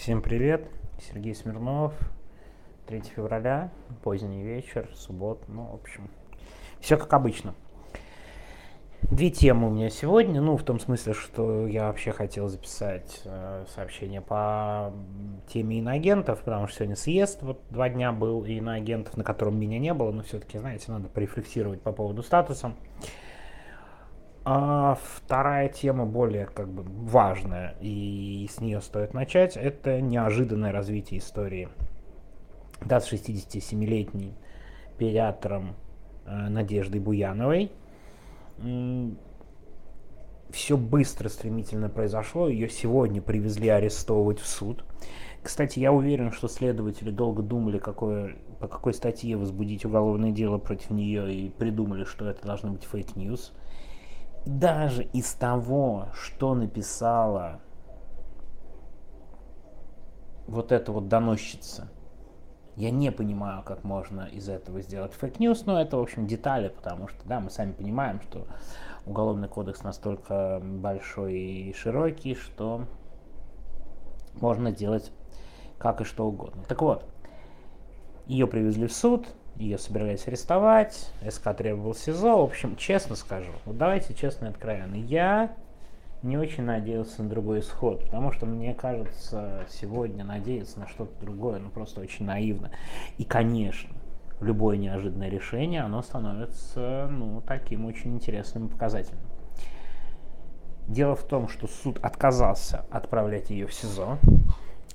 Всем привет, Сергей Смирнов, 3 февраля, поздний вечер, суббота, ну, в общем, все как обычно. Две темы у меня сегодня, ну, в том смысле, что я вообще хотел записать э, сообщение по теме иноагентов, потому что сегодня съезд, вот два дня был иноагентов, на котором меня не было, но все-таки, знаете, надо порефлексировать по поводу статуса. А вторая тема более как бы важная, и с нее стоит начать, это неожиданное развитие истории. Да, с 67-летним педиатром э, Надеждой Буяновой. Все быстро, стремительно произошло. Ее сегодня привезли арестовывать в суд. Кстати, я уверен, что следователи долго думали, какое, по какой статье возбудить уголовное дело против нее, и придумали, что это должно быть fake news даже из того, что написала вот эта вот доносчица, я не понимаю, как можно из этого сделать fake news, но это, в общем, детали, потому что, да, мы сами понимаем, что уголовный кодекс настолько большой и широкий, что можно делать как и что угодно. Так вот, ее привезли в суд, ее собирались арестовать, СК требовал СИЗО. В общем, честно скажу, вот давайте честно и откровенно, я не очень надеялся на другой исход, потому что мне кажется, сегодня надеяться на что-то другое, ну просто очень наивно. И, конечно, любое неожиданное решение, оно становится, ну, таким очень интересным и показательным. Дело в том, что суд отказался отправлять ее в СИЗО.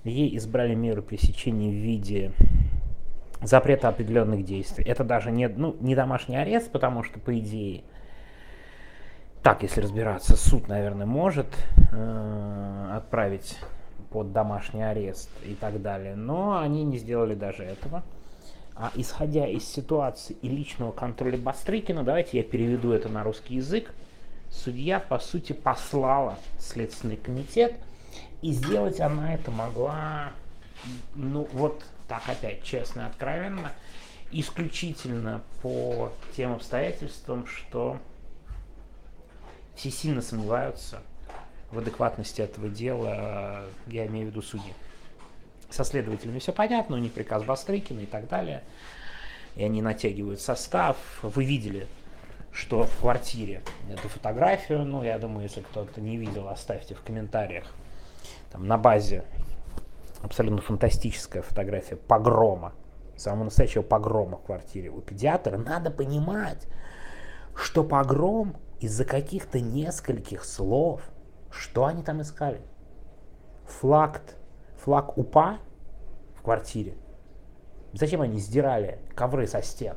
Ей избрали меру пресечения в виде запрета определенных действий. Это даже не, ну, не домашний арест, потому что, по идее, так, если разбираться, суд, наверное, может э, отправить под домашний арест и так далее, но они не сделали даже этого. А исходя из ситуации и личного контроля Бастрыкина, давайте я переведу это на русский язык, судья, по сути, послала Следственный комитет, и сделать она это могла, ну вот так опять честно и откровенно, исключительно по тем обстоятельствам, что все сильно сомневаются в адекватности этого дела, я имею в виду судьи. Со следователями все понятно, у них приказ Бастрыкина и так далее, и они натягивают состав. Вы видели, что в квартире эту фотографию, ну, я думаю, если кто-то не видел, оставьте в комментариях, там на базе абсолютно фантастическая фотография погрома, самого настоящего погрома в квартире у педиатра, надо понимать, что погром из-за каких-то нескольких слов, что они там искали? Флаг, флаг УПА в квартире. Зачем они сдирали ковры со стен?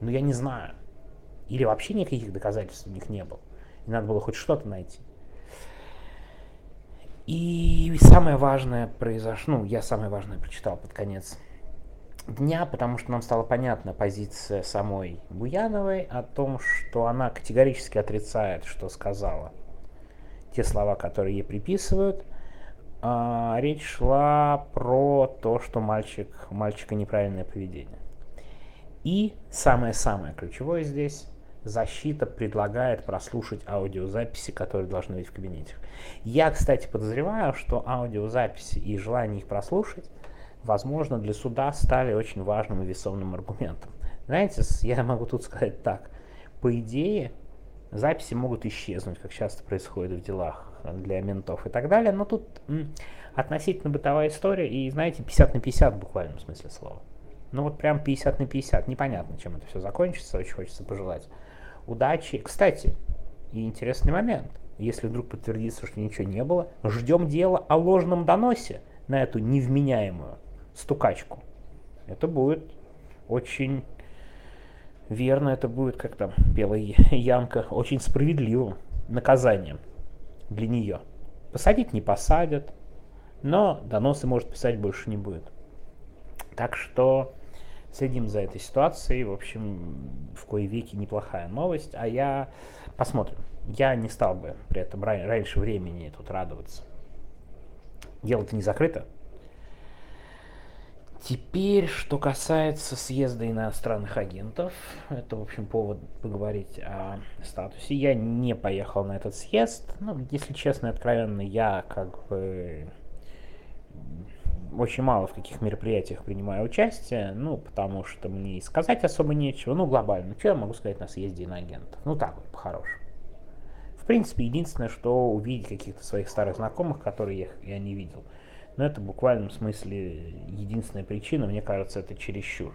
Ну, я не знаю. Или вообще никаких доказательств у них не было. И надо было хоть что-то найти. И самое важное произошло, ну, я самое важное прочитал под конец дня, потому что нам стала понятна позиция самой Буяновой о том, что она категорически отрицает, что сказала. Те слова, которые ей приписывают. А, речь шла про то, что мальчик, у мальчика неправильное поведение. И самое-самое ключевое здесь защита предлагает прослушать аудиозаписи, которые должны быть в кабинете. Я, кстати, подозреваю, что аудиозаписи и желание их прослушать, возможно, для суда стали очень важным и весомым аргументом. Знаете, я могу тут сказать так. По идее, записи могут исчезнуть, как часто происходит в делах для ментов и так далее, но тут м, относительно бытовая история, и, знаете, 50 на 50 в буквальном смысле слова. Ну вот прям 50 на 50. Непонятно, чем это все закончится, очень хочется пожелать удачи. Кстати, и интересный момент. Если вдруг подтвердится, что ничего не было, ждем дело о ложном доносе на эту невменяемую стукачку. Это будет очень верно, это будет, как там пела Янка, очень справедливым наказанием для нее. Посадить не посадят, но доносы, может, писать больше не будет. Так что следим за этой ситуацией. В общем, в кое веки неплохая новость. А я посмотрим. Я не стал бы при этом раньше времени тут радоваться. Дело-то не закрыто. Теперь, что касается съезда иностранных агентов, это, в общем, повод поговорить о статусе. Я не поехал на этот съезд. Ну, если честно и откровенно, я как бы очень мало в каких мероприятиях принимаю участие, ну, потому что мне и сказать особо нечего, ну, глобально. Что я могу сказать на съезде иноагентов? Ну, так вот, по-хорошему. В принципе, единственное, что увидеть каких-то своих старых знакомых, которые я, я не видел. Но это в буквальном смысле единственная причина, мне кажется, это чересчур.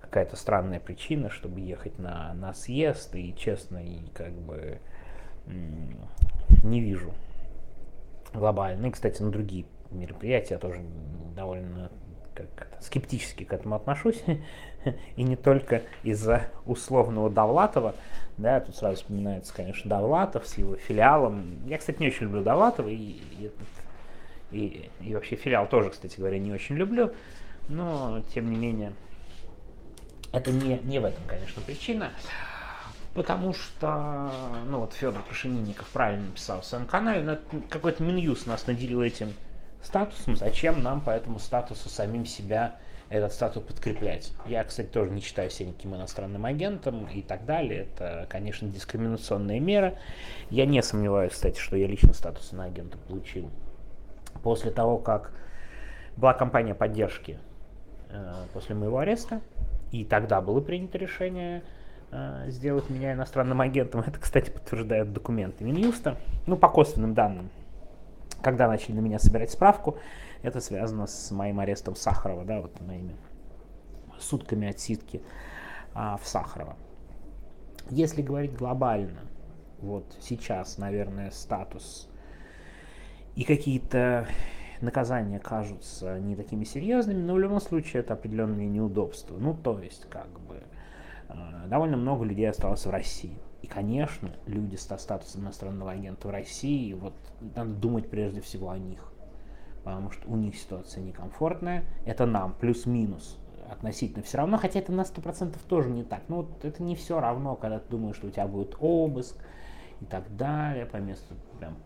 Какая-то странная причина, чтобы ехать на, на съезд, и честно, и как бы не вижу глобально. И, кстати, на другие мероприятия я тоже довольно как скептически к этому отношусь. и не только из-за условного Довлатова. Да, тут сразу вспоминается, конечно, Довлатов с его филиалом. Я, кстати, не очень люблю Довлатова, и, и, и, и вообще филиал тоже, кстати говоря, не очень люблю. Но, тем не менее, это не, не в этом, конечно, причина. Потому что, ну вот Федор Крашенинников правильно написал в своем канале, какой-то Минюс нас наделил этим статусом, зачем нам по этому статусу самим себя этот статус подкреплять. Я, кстати, тоже не считаю себя никаким иностранным агентом и так далее. Это, конечно, дискриминационная мера. Я не сомневаюсь, кстати, что я лично статус иноагента получил после того, как была кампания поддержки э, после моего ареста. И тогда было принято решение э, сделать меня иностранным агентом. Это, кстати, подтверждают документы Минюста. Ну, по косвенным данным когда начали на меня собирать справку, это связано с моим арестом Сахарова, да, вот моими сутками отсидки а, в Сахарова. Если говорить глобально, вот сейчас, наверное, статус и какие-то наказания кажутся не такими серьезными, но в любом случае это определенные неудобства. Ну, то есть, как бы, а, довольно много людей осталось в России. И, конечно, люди со статусом иностранного агента в России, вот надо думать прежде всего о них. Потому что у них ситуация некомфортная. Это нам плюс-минус относительно все равно, хотя это на 100% тоже не так. Ну вот это не все равно, когда ты думаешь, что у тебя будет обыск и так далее, по месту прям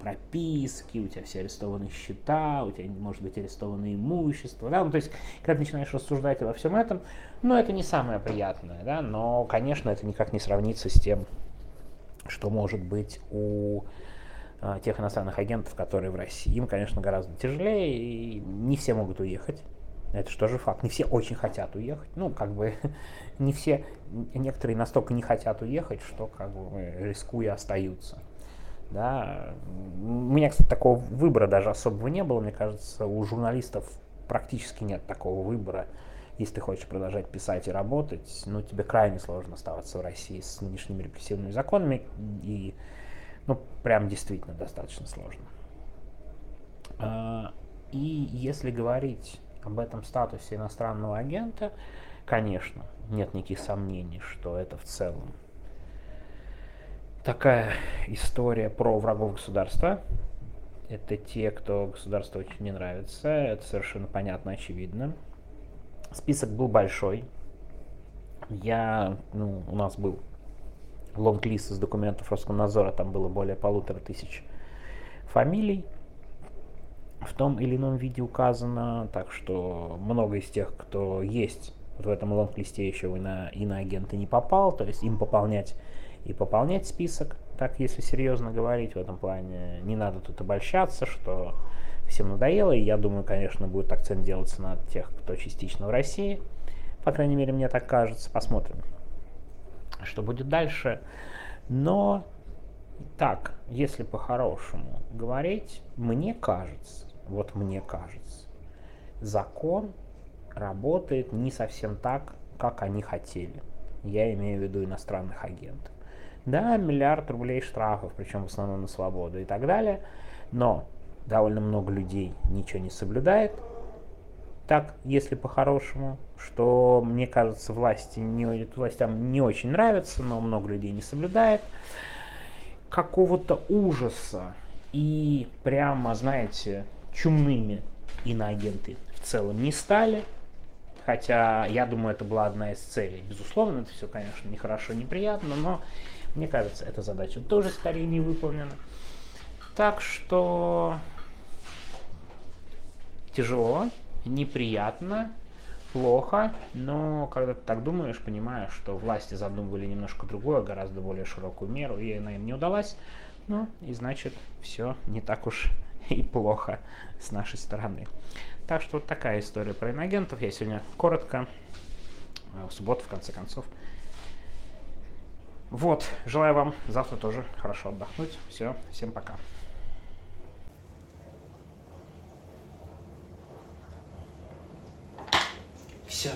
прописки, у тебя все арестованы счета, у тебя может быть арестовано имущество, да, ну, то есть, когда ты начинаешь рассуждать обо всем этом, ну, это не самое приятное, да, но, конечно, это никак не сравнится с тем, что может быть у э, тех иностранных агентов, которые в России. Им, конечно, гораздо тяжелее, и не все могут уехать. Это же тоже факт. Не все очень хотят уехать. Ну, как бы, не все, некоторые настолько не хотят уехать, что, как бы, рискуя, остаются. Да. У меня, кстати, такого выбора даже особого не было. Мне кажется, у журналистов практически нет такого выбора. Если ты хочешь продолжать писать и работать, ну, тебе крайне сложно оставаться в России с нынешними репрессивными законами. И, ну, прям действительно достаточно сложно. А, и если говорить об этом статусе иностранного агента, конечно, нет никаких сомнений, что это в целом такая история про врагов государства. Это те, кто государству очень не нравится. Это совершенно понятно, очевидно. Список был большой. Я, ну, у нас был лонг-лист из документов Роскомнадзора, там было более полутора тысяч фамилий в том или ином виде указано, так что много из тех, кто есть вот в этом лонг-листе еще и на иноагенты не попал, то есть им пополнять и пополнять список, так если серьезно говорить в этом плане. Не надо тут обольщаться, что всем надоело, и я думаю, конечно, будет акцент делаться на тех, кто частично в России. По крайней мере, мне так кажется. Посмотрим, что будет дальше. Но так, если по-хорошему говорить, мне кажется, вот мне кажется, закон работает не совсем так, как они хотели. Я имею в виду иностранных агентов. Да, миллиард рублей штрафов, причем в основном на свободу и так далее. Но довольно много людей ничего не соблюдает. Так, если по-хорошему, что, мне кажется, власти не, властям не очень нравится, но много людей не соблюдает. Какого-то ужаса и прямо, знаете, чумными иноагенты в целом не стали. Хотя, я думаю, это была одна из целей. Безусловно, это все, конечно, нехорошо, неприятно, но мне кажется, эта задача тоже скорее не выполнена. Так что тяжело, неприятно, плохо, но когда ты так думаешь, понимаешь, что власти задумывали немножко другое, гораздо более широкую меру, и она им не удалась, ну и значит все не так уж и плохо с нашей стороны. Так что вот такая история про иноагентов. Я сегодня коротко, в субботу, в конце концов. Вот, желаю вам завтра тоже хорошо отдохнуть. Все, всем пока. Все.